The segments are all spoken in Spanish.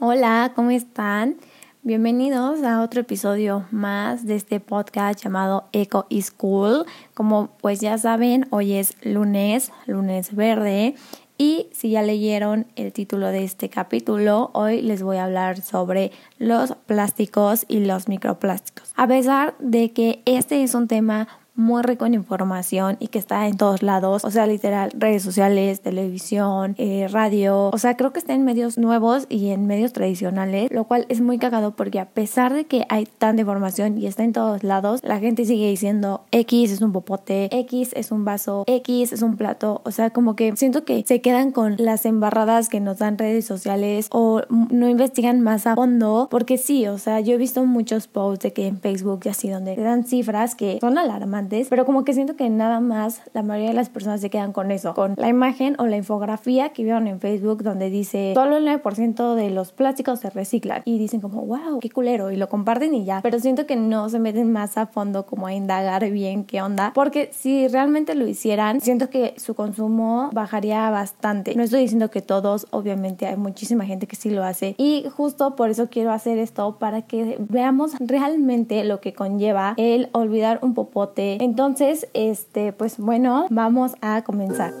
Hola, ¿cómo están? Bienvenidos a otro episodio más de este podcast llamado Eco is Cool. Como pues ya saben, hoy es lunes, lunes verde. Y si ya leyeron el título de este capítulo, hoy les voy a hablar sobre los plásticos y los microplásticos. A pesar de que este es un tema muy rico en información y que está en todos lados, o sea, literal, redes sociales, televisión, eh, radio, o sea, creo que está en medios nuevos y en medios tradicionales, lo cual es muy cagado porque a pesar de que hay tanta información y está en todos lados, la gente sigue diciendo X es un popote, X es un vaso, X es un plato, o sea, como que siento que se quedan con las embarradas que nos dan redes sociales o no investigan más a fondo, porque sí, o sea, yo he visto muchos posts de que en Facebook y así donde te dan cifras que son alarmantes pero como que siento que nada más la mayoría de las personas se quedan con eso, con la imagen o la infografía que vieron en Facebook donde dice solo el 9% de los plásticos se reciclan y dicen como, wow, qué culero y lo comparten y ya, pero siento que no se meten más a fondo como a indagar bien qué onda, porque si realmente lo hicieran, siento que su consumo bajaría bastante. No estoy diciendo que todos, obviamente hay muchísima gente que sí lo hace y justo por eso quiero hacer esto para que veamos realmente lo que conlleva el olvidar un popote entonces, este, pues bueno, vamos a comenzar.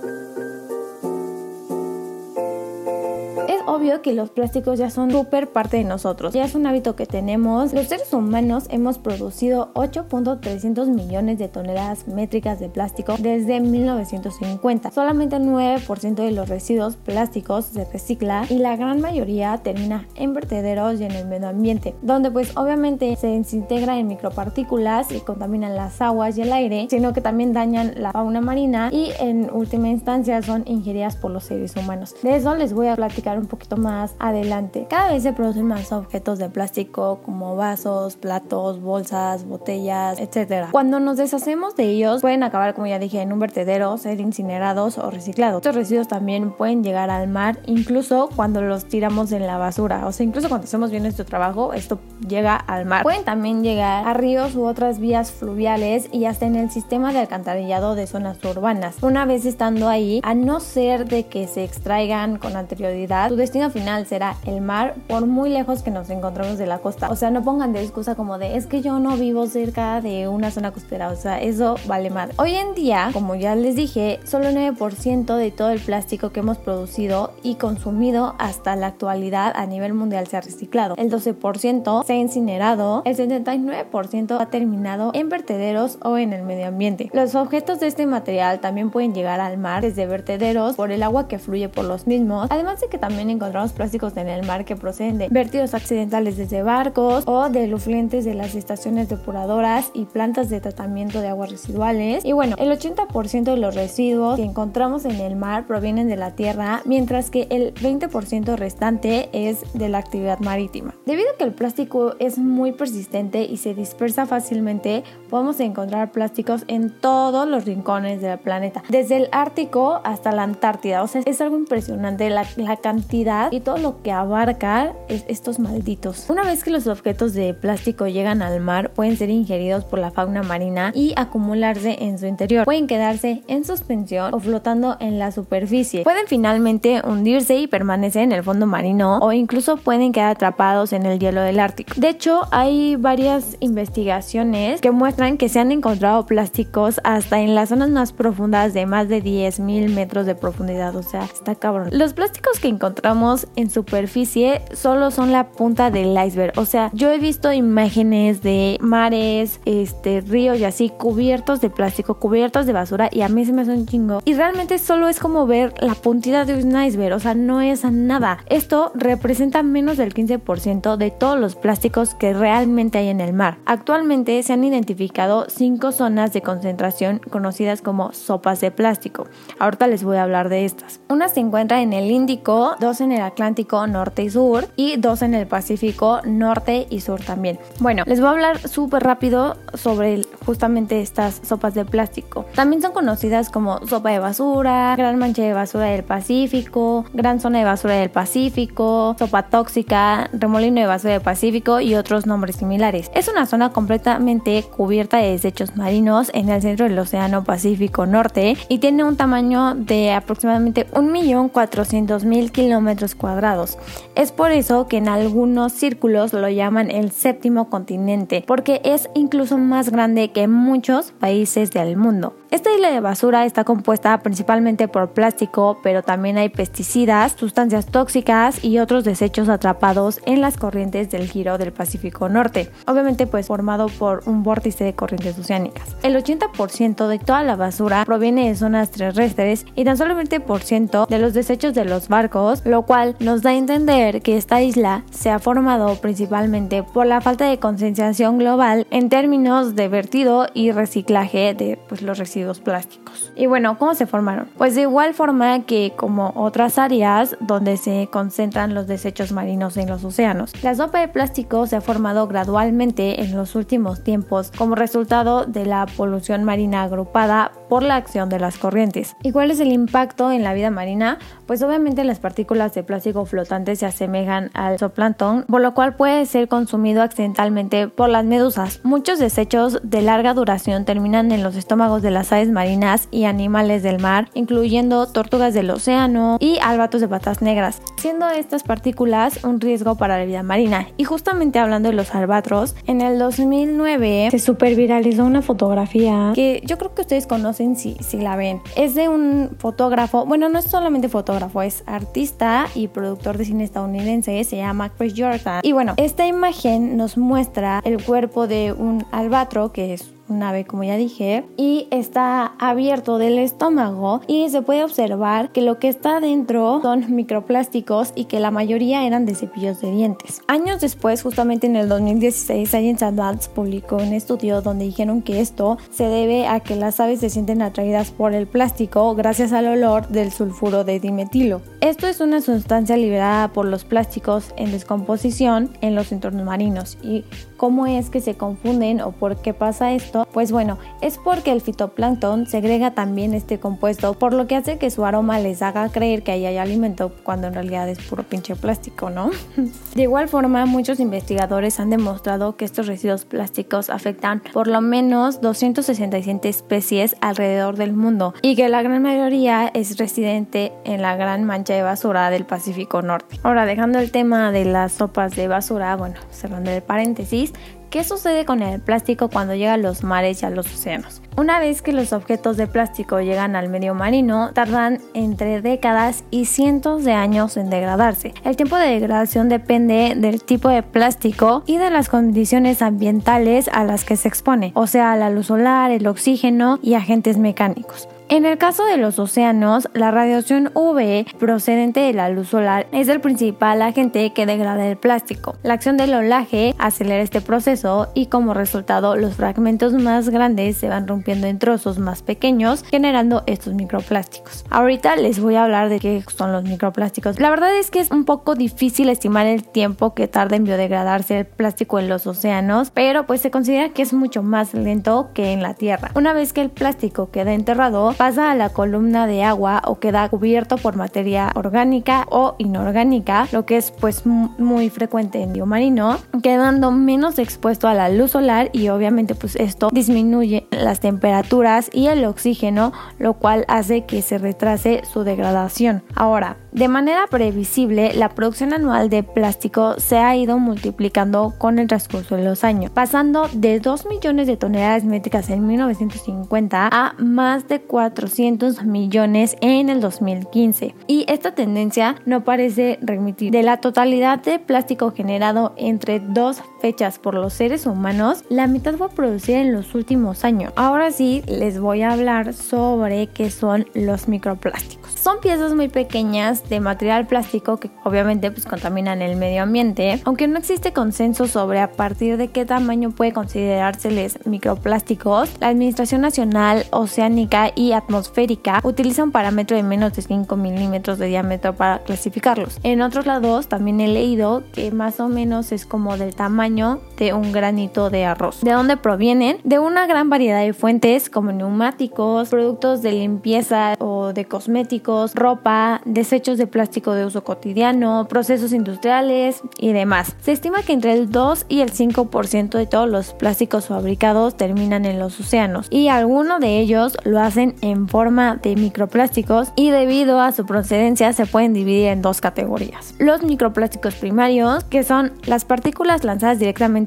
Obvio que los plásticos ya son súper parte de nosotros. Ya es un hábito que tenemos. Los seres humanos hemos producido 8.300 millones de toneladas métricas de plástico desde 1950. Solamente el 9% de los residuos plásticos se recicla y la gran mayoría termina en vertederos y en el medio ambiente, donde pues obviamente se desintegra en micropartículas y contaminan las aguas y el aire, sino que también dañan la fauna marina y en última instancia son ingeridas por los seres humanos. De eso les voy a platicar un poco poquito más adelante. Cada vez se producen más objetos de plástico como vasos, platos, bolsas, botellas, etc. Cuando nos deshacemos de ellos pueden acabar, como ya dije, en un vertedero, ser incinerados o reciclados. Estos residuos también pueden llegar al mar, incluso cuando los tiramos en la basura. O sea, incluso cuando hacemos bien nuestro trabajo, esto llega al mar. Pueden también llegar a ríos u otras vías fluviales y hasta en el sistema de alcantarillado de zonas urbanas. Una vez estando ahí, a no ser de que se extraigan con anterioridad, destino final será el mar por muy lejos que nos encontremos de la costa. O sea, no pongan de excusa como de es que yo no vivo cerca de una zona costera. O sea, eso vale mal. Hoy en día, como ya les dije, solo el 9% de todo el plástico que hemos producido y consumido hasta la actualidad a nivel mundial se ha reciclado. El 12% se ha incinerado, el 79% ha terminado en vertederos o en el medio ambiente. Los objetos de este material también pueden llegar al mar desde vertederos por el agua que fluye por los mismos, además de que también encontramos plásticos en el mar que proceden de vertidos accidentales desde barcos o de luflentes de las estaciones depuradoras y plantas de tratamiento de aguas residuales. Y bueno, el 80% de los residuos que encontramos en el mar provienen de la tierra, mientras que el 20% restante es de la actividad marítima. Debido a que el plástico es muy persistente y se dispersa fácilmente, podemos encontrar plásticos en todos los rincones del planeta, desde el Ártico hasta la Antártida. O sea, es algo impresionante la, la cantidad y todo lo que abarca es estos malditos. Una vez que los objetos de plástico llegan al mar, pueden ser ingeridos por la fauna marina y acumularse en su interior. Pueden quedarse en suspensión o flotando en la superficie. Pueden finalmente hundirse y permanecer en el fondo marino o incluso pueden quedar atrapados en el hielo del Ártico. De hecho, hay varias investigaciones que muestran que se han encontrado plásticos hasta en las zonas más profundas de más de 10.000 metros de profundidad. O sea, está cabrón. Los plásticos que encontramos en superficie solo son la punta del iceberg. O sea, yo he visto imágenes de mares, este, ríos y así cubiertos de plástico, cubiertos de basura y a mí se me hace un chingo. Y realmente solo es como ver la puntita de un iceberg, o sea, no es nada. Esto representa menos del 15% de todos los plásticos que realmente hay en el mar. Actualmente se han identificado cinco zonas de concentración conocidas como sopas de plástico. Ahorita les voy a hablar de estas. Una se encuentra en el Índico, dos en el Atlántico norte y sur y dos en el Pacífico norte y sur también. Bueno, les voy a hablar súper rápido sobre justamente estas sopas de plástico. También son conocidas como sopa de basura, gran mancha de basura del Pacífico, gran zona de basura del Pacífico, sopa tóxica, remolino de basura del Pacífico y otros nombres similares. Es una zona completamente cubierta de desechos marinos en el centro del Océano Pacífico Norte y tiene un tamaño de aproximadamente 1.400.000 kilómetros kilómetros cuadrados. Es por eso que en algunos círculos lo llaman el séptimo continente, porque es incluso más grande que muchos países del mundo. Esta isla de basura está compuesta principalmente por plástico, pero también hay pesticidas, sustancias tóxicas y otros desechos atrapados en las corrientes del giro del Pacífico Norte, obviamente pues formado por un vórtice de corrientes oceánicas. El 80% de toda la basura proviene de zonas terrestres y tan solo el 20% de los desechos de los barcos, lo cual nos da a entender que esta isla se ha formado principalmente por la falta de concienciación global en términos de vertido y reciclaje de pues, los residuos plásticos. Y bueno, ¿cómo se formaron? Pues de igual forma que como otras áreas donde se concentran los desechos marinos en los océanos. La sopa de plástico se ha formado gradualmente en los últimos tiempos como resultado de la polución marina agrupada por la acción de las corrientes. ¿Y cuál es el impacto en la vida marina? Pues obviamente las partículas de plástico flotantes se asemejan al zooplancton, por lo cual puede ser consumido accidentalmente por las medusas. Muchos desechos de larga duración terminan en los estómagos de las aves marinas y animales del mar, incluyendo tortugas del océano y albatos de patas negras, siendo estas partículas un riesgo para la vida marina. Y justamente hablando de los albatros, en el 2009 se superviralizó una fotografía que yo creo que ustedes conocen si, si la ven. Es de un fotógrafo, bueno, no es solamente fotógrafo, es artista y productor de cine estadounidense, se llama Chris Jordan. Y bueno, esta imagen nos muestra el cuerpo de un albatro, que es un ave como ya dije, y está abierto del estómago y se puede observar que lo que está dentro son microplásticos y que la mayoría eran de cepillos de dientes. Años después, justamente en el 2016, Science Advance publicó un estudio donde dijeron que esto se debe a que las aves se sienten atraídas por el plástico gracias al olor del sulfuro de dimetilo. Esto es una sustancia liberada por los plásticos en descomposición en los entornos marinos y cómo es que se confunden o por qué pasa esto pues bueno, es porque el fitoplancton segrega también este compuesto, por lo que hace que su aroma les haga creer que ahí hay alimento cuando en realidad es puro pinche plástico, ¿no? De igual forma, muchos investigadores han demostrado que estos residuos plásticos afectan por lo menos 267 especies alrededor del mundo y que la gran mayoría es residente en la gran mancha de basura del Pacífico Norte. Ahora, dejando el tema de las sopas de basura, bueno, cerrando el paréntesis, ¿Qué sucede con el plástico cuando llega a los mares y a los océanos? Una vez que los objetos de plástico llegan al medio marino, tardan entre décadas y cientos de años en degradarse. El tiempo de degradación depende del tipo de plástico y de las condiciones ambientales a las que se expone, o sea, la luz solar, el oxígeno y agentes mecánicos. En el caso de los océanos, la radiación UV procedente de la luz solar es el principal agente que degrada el plástico. La acción del olaje acelera este proceso y como resultado los fragmentos más grandes se van rompiendo en trozos más pequeños generando estos microplásticos. Ahorita les voy a hablar de qué son los microplásticos. La verdad es que es un poco difícil estimar el tiempo que tarda en biodegradarse el plástico en los océanos, pero pues se considera que es mucho más lento que en la Tierra. Una vez que el plástico queda enterrado, pasa a la columna de agua o queda cubierto por materia orgánica o inorgánica, lo que es pues muy frecuente en biomarino, quedando menos expuesto a la luz solar y obviamente pues esto disminuye las temperaturas y el oxígeno, lo cual hace que se retrase su degradación. Ahora, de manera previsible, la producción anual de plástico se ha ido multiplicando con el transcurso de los años, pasando de 2 millones de toneladas métricas en 1950 a más de 400 millones en el 2015. Y esta tendencia no parece remitir. De la totalidad de plástico generado entre dos fechas por los seres humanos, la mitad fue producida en los últimos años. Ahora sí, les voy a hablar sobre qué son los microplásticos. Son piezas muy pequeñas de material plástico que obviamente pues contaminan el medio ambiente, aunque no existe consenso sobre a partir de qué tamaño puede considerárseles microplásticos, la Administración Nacional Oceánica y Atmosférica utiliza un parámetro de menos de 5 milímetros de diámetro para clasificarlos. En otros lados también he leído que más o menos es como del tamaño de un granito de arroz. ¿De dónde provienen? De una gran variedad de fuentes como neumáticos, productos de limpieza o de cosméticos, ropa, desechos de plástico de uso cotidiano, procesos industriales y demás. Se estima que entre el 2 y el 5% de todos los plásticos fabricados terminan en los océanos y algunos de ellos lo hacen en forma de microplásticos y debido a su procedencia se pueden dividir en dos categorías. Los microplásticos primarios, que son las partículas lanzadas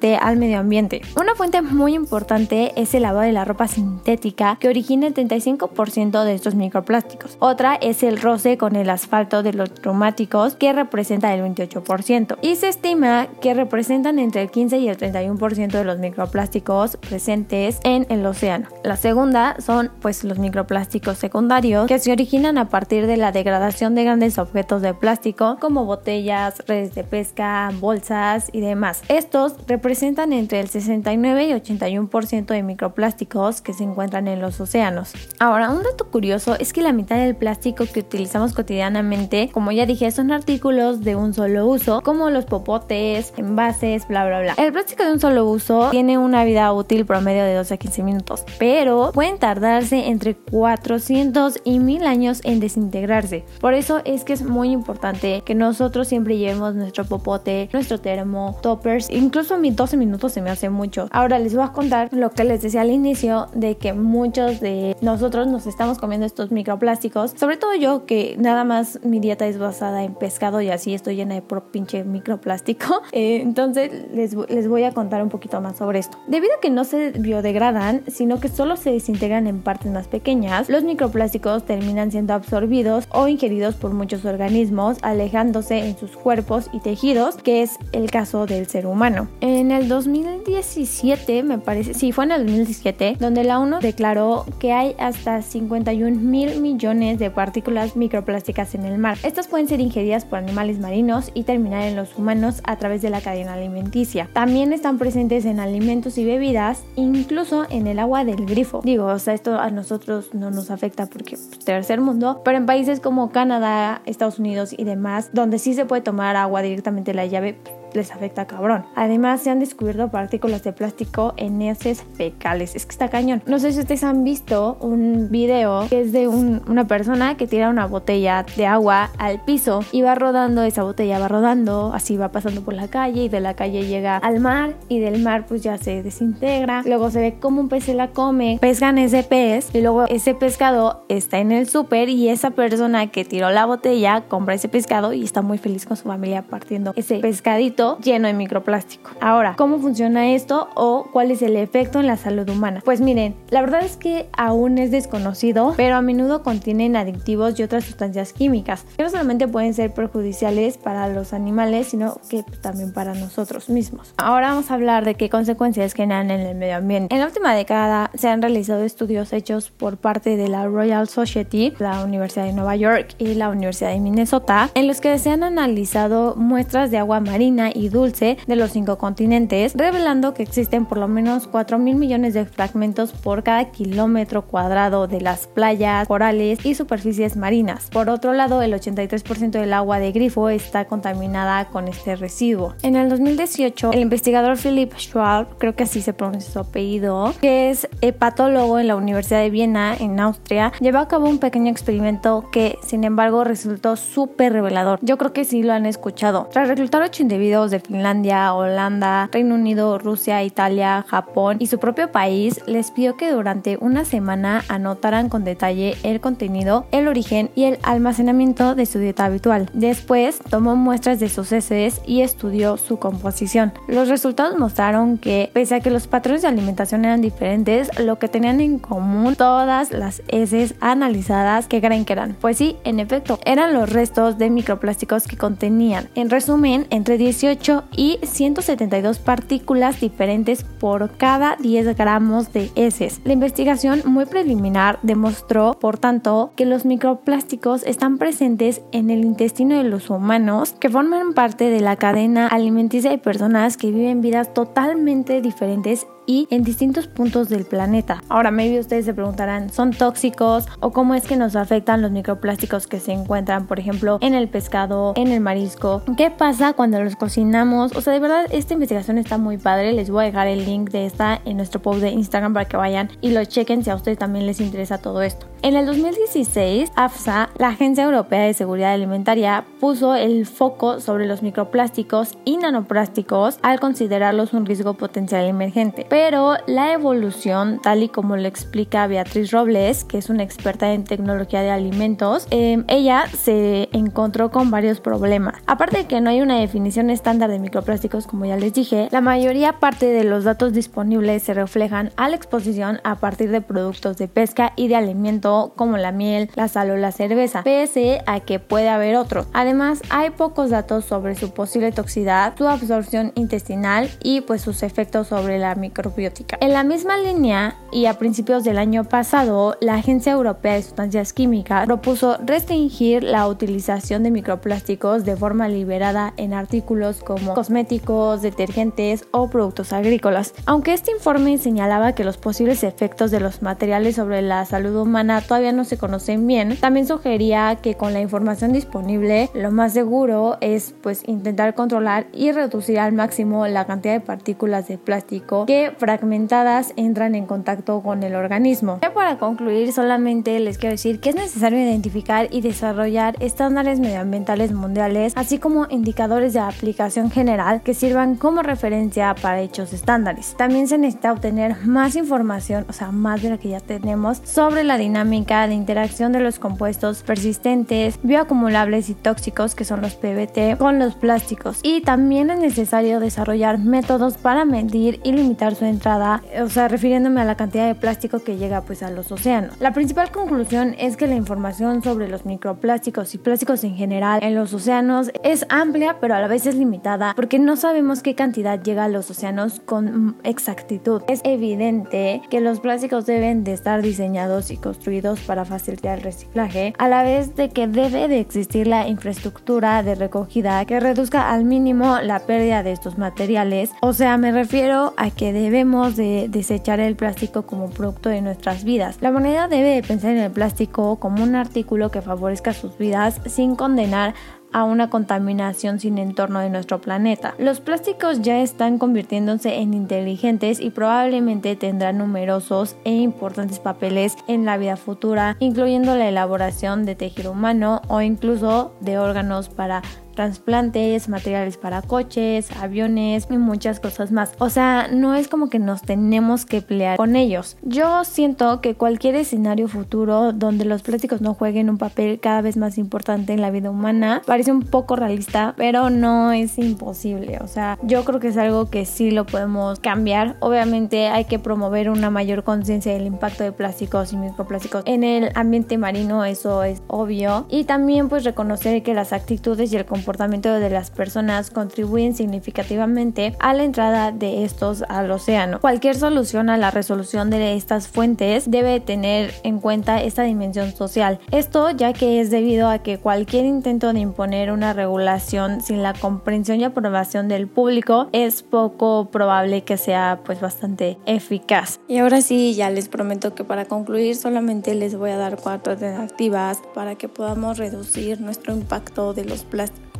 al medio ambiente. Una fuente muy importante es el lavado de la ropa sintética que origina el 35% de estos microplásticos. Otra es el roce con el asfalto de los neumáticos que representa el 28% y se estima que representan entre el 15 y el 31% de los microplásticos presentes en el océano. La segunda son pues los microplásticos secundarios que se originan a partir de la degradación de grandes objetos de plástico como botellas, redes de pesca, bolsas y demás. Estos representan entre el 69 y 81% de microplásticos que se encuentran en los océanos. Ahora, un dato curioso es que la mitad del plástico que utilizamos cotidianamente, como ya dije, son artículos de un solo uso, como los popotes, envases, bla bla bla. El plástico de un solo uso tiene una vida útil promedio de 12 a 15 minutos, pero pueden tardarse entre 400 y 1000 años en desintegrarse. Por eso es que es muy importante que nosotros siempre llevemos nuestro popote, nuestro termo, toppers, incluso mis 12 minutos se me hace mucho. Ahora les voy a contar lo que les decía al inicio de que muchos de nosotros nos estamos comiendo estos microplásticos, sobre todo yo que nada más mi dieta es basada en pescado y así estoy llena de puro pinche microplástico. Eh, entonces les, les voy a contar un poquito más sobre esto. Debido a que no se biodegradan, sino que solo se desintegran en partes más pequeñas, los microplásticos terminan siendo absorbidos o ingeridos por muchos organismos, alejándose en sus cuerpos y tejidos, que es el caso del ser humano. En el 2017, me parece, sí, fue en el 2017, donde la ONU declaró que hay hasta 51 mil millones de partículas microplásticas en el mar. Estas pueden ser ingeridas por animales marinos y terminar en los humanos a través de la cadena alimenticia. También están presentes en alimentos y bebidas, incluso en el agua del grifo. Digo, o sea, esto a nosotros no nos afecta porque pues, tercer mundo, pero en países como Canadá, Estados Unidos y demás, donde sí se puede tomar agua directamente de la llave, les afecta cabrón. Además, se han descubierto partículas de plástico en heces fecales. Es que está cañón. No sé si ustedes han visto un video que es de una persona que tira una botella de agua al piso y va rodando, esa botella va rodando, así va pasando por la calle y de la calle llega al mar y del mar pues ya se desintegra. Luego se ve como un pez se la come, pescan ese pez y luego ese pescado está en el súper y esa persona que tiró la botella compra ese pescado y está muy feliz con su familia partiendo ese pescadito lleno de microplástico. Ahora, ¿cómo funciona esto o cuál es el efecto en la salud humana? Pues miren, la verdad es que aún es desconocido, pero a menudo contienen adictivos y otras sustancias químicas que no solamente pueden ser perjudiciales para los animales, sino que también para nosotros mismos. Ahora vamos a hablar de qué consecuencias generan en el medio ambiente. En la última década se han realizado estudios hechos por parte de la Royal Society, la Universidad de Nueva York y la Universidad de Minnesota, en los que se han analizado muestras de agua marina y dulce de los cinco continentes, revelando que existen por lo menos 4 mil millones de fragmentos por cada kilómetro cuadrado de las playas, corales y superficies marinas. Por otro lado, el 83% del agua de grifo está contaminada con este residuo. En el 2018, el investigador Philip Schwab, creo que así se pronuncia su apellido, que es hepatólogo en la Universidad de Viena, en Austria, llevó a cabo un pequeño experimento que, sin embargo, resultó súper revelador. Yo creo que sí lo han escuchado. Tras reclutar 8 individuos de Finlandia, Holanda, Reino Unido, Rusia, Italia, Japón y su propio país, les pidió que durante una semana anotaran con detalle el contenido, el origen y el almacenamiento de su dieta habitual. Después tomó muestras de sus heces y estudió su composición. Los resultados mostraron que, pese a que los patrones de alimentación eran diferentes, lo que tenían en común todas las heces analizadas que creen que eran. Pues sí, en efecto, eran los restos de microplásticos que contenían. En resumen, entre 18 y 172 partículas diferentes por cada 10 gramos de heces. La investigación muy preliminar demostró, por tanto, que los microplásticos están presentes en el intestino de los humanos que forman parte de la cadena alimenticia de personas que viven vidas totalmente diferentes y en distintos puntos del planeta. Ahora, maybe ustedes se preguntarán, ¿son tóxicos o cómo es que nos afectan los microplásticos que se encuentran, por ejemplo, en el pescado, en el marisco? ¿Qué pasa cuando los cocinamos? O sea, de verdad, esta investigación está muy padre. Les voy a dejar el link de esta en nuestro post de Instagram para que vayan y lo chequen si a ustedes también les interesa todo esto. En el 2016, AFSA, la Agencia Europea de Seguridad Alimentaria, puso el foco sobre los microplásticos y nanoplásticos al considerarlos un riesgo potencial emergente. Pero la evolución, tal y como lo explica Beatriz Robles, que es una experta en tecnología de alimentos, em, ella se encontró con varios problemas. Aparte de que no hay una definición estándar de microplásticos, como ya les dije, la mayoría parte de los datos disponibles se reflejan a la exposición a partir de productos de pesca y de alimentos como la miel, la sal o la cerveza, pese a que puede haber otro. Además, hay pocos datos sobre su posible toxicidad, su absorción intestinal y pues sus efectos sobre la microbiótica. En la misma línea y a principios del año pasado, la Agencia Europea de Sustancias Químicas propuso restringir la utilización de microplásticos de forma liberada en artículos como cosméticos, detergentes o productos agrícolas. Aunque este informe señalaba que los posibles efectos de los materiales sobre la salud humana todavía no se conocen bien, también sugería que con la información disponible lo más seguro es pues intentar controlar y reducir al máximo la cantidad de partículas de plástico que fragmentadas entran en contacto con el organismo. Ya para concluir solamente les quiero decir que es necesario identificar y desarrollar estándares medioambientales mundiales así como indicadores de aplicación general que sirvan como referencia para dichos estándares. También se necesita obtener más información, o sea, más de la que ya tenemos sobre la dinámica de interacción de los compuestos persistentes, bioacumulables y tóxicos que son los PBT con los plásticos. Y también es necesario desarrollar métodos para medir y limitar su entrada, o sea, refiriéndome a la cantidad de plástico que llega pues a los océanos. La principal conclusión es que la información sobre los microplásticos y plásticos en general en los océanos es amplia, pero a la vez es limitada porque no sabemos qué cantidad llega a los océanos con exactitud. Es evidente que los plásticos deben de estar diseñados y construidos para facilitar el reciclaje, a la vez de que debe de existir la infraestructura de recogida que reduzca al mínimo la pérdida de estos materiales. O sea, me refiero a que debemos de desechar el plástico como producto de nuestras vidas. La moneda debe de pensar en el plástico como un artículo que favorezca sus vidas sin condenar a una contaminación sin entorno de nuestro planeta. Los plásticos ya están convirtiéndose en inteligentes y probablemente tendrán numerosos e importantes papeles en la vida futura, incluyendo la elaboración de tejido humano o incluso de órganos para trasplantes, materiales para coches, aviones y muchas cosas más. O sea, no es como que nos tenemos que pelear con ellos. Yo siento que cualquier escenario futuro donde los plásticos no jueguen un papel cada vez más importante en la vida humana parece un poco realista, pero no es imposible. O sea, yo creo que es algo que sí lo podemos cambiar. Obviamente hay que promover una mayor conciencia del impacto de plásticos y microplásticos en el ambiente marino, eso es obvio. Y también pues reconocer que las actitudes y el comportamiento de las personas contribuyen significativamente a la entrada de estos al océano. Cualquier solución a la resolución de estas fuentes debe tener en cuenta esta dimensión social. Esto ya que es debido a que cualquier intento de imponer una regulación sin la comprensión y aprobación del público es poco probable que sea pues bastante eficaz. Y ahora sí, ya les prometo que para concluir solamente les voy a dar cuatro alternativas para que podamos reducir nuestro impacto de los plásticos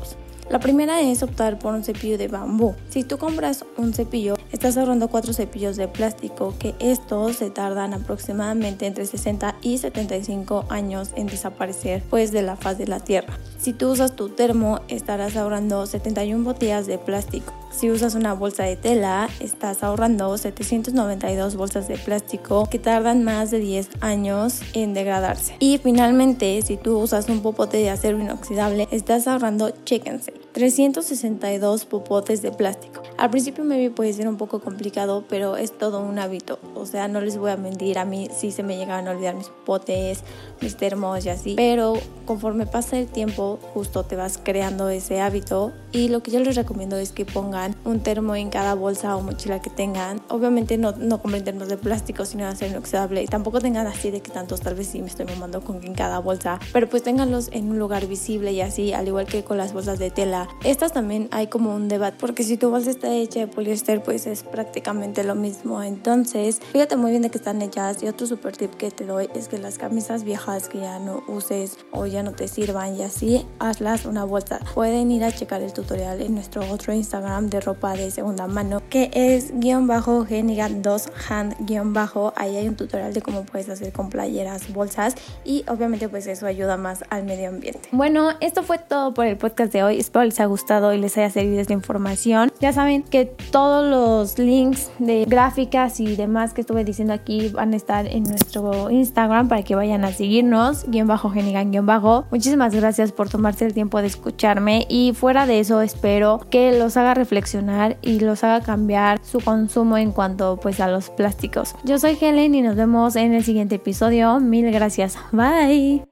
la primera es optar por un cepillo de bambú. Si tú compras un cepillo, estás ahorrando cuatro cepillos de plástico que estos se tardan aproximadamente entre 60 y 75 años en desaparecer pues de la faz de la tierra. Si tú usas tu termo, estarás ahorrando 71 botellas de plástico. Si usas una bolsa de tela, estás ahorrando 792 bolsas de plástico que tardan más de 10 años en degradarse. Y finalmente, si tú usas un popote de acero inoxidable, estás ahorrando, chéquense, 362 popotes de plástico. Al principio me puede ser un poco complicado, pero es todo un hábito. O sea, no les voy a mentir, a mí sí se me llegan a olvidar mis popotes, mis termos y así. Pero conforme pasa el tiempo, justo te vas creando ese hábito. Y lo que yo les recomiendo es que pongan un termo en cada bolsa o mochila que tengan. Obviamente no, no compren termos de plástico, sino de acero inoxidable. Y tampoco tengan así de que tantos, tal vez sí me estoy mamando con en cada bolsa. Pero pues ténganlos en un lugar visible y así, al igual que con las bolsas de tela estas también hay como un debate, porque si tu bolsa está hecha de poliéster, pues es prácticamente lo mismo. Entonces, fíjate muy bien de que están hechas. Y otro super tip que te doy es que las camisas viejas que ya no uses o ya no te sirvan y así, hazlas una bolsa. Pueden ir a checar el tutorial en nuestro otro Instagram de ropa de segunda mano, que es guion bajo geniga 2 hand guion bajo. Ahí hay un tutorial de cómo puedes hacer con playeras, bolsas y obviamente pues eso ayuda más al medio ambiente. Bueno, esto fue todo por el podcast de hoy. Espero les haya gustado y les haya servido esta información. Ya saben que todos los links de gráficas y demás que estuve diciendo aquí van a estar en nuestro Instagram para que vayan a seguirnos, guion bajo genigan guion bajo. Muchísimas gracias por tomarse el tiempo de escucharme y fuera de eso espero que los haga reflexionar y los haga cambiar su consumo en cuanto pues a los plásticos. Yo soy Helen y nos vemos en el siguiente episodio. Mil gracias. Bye.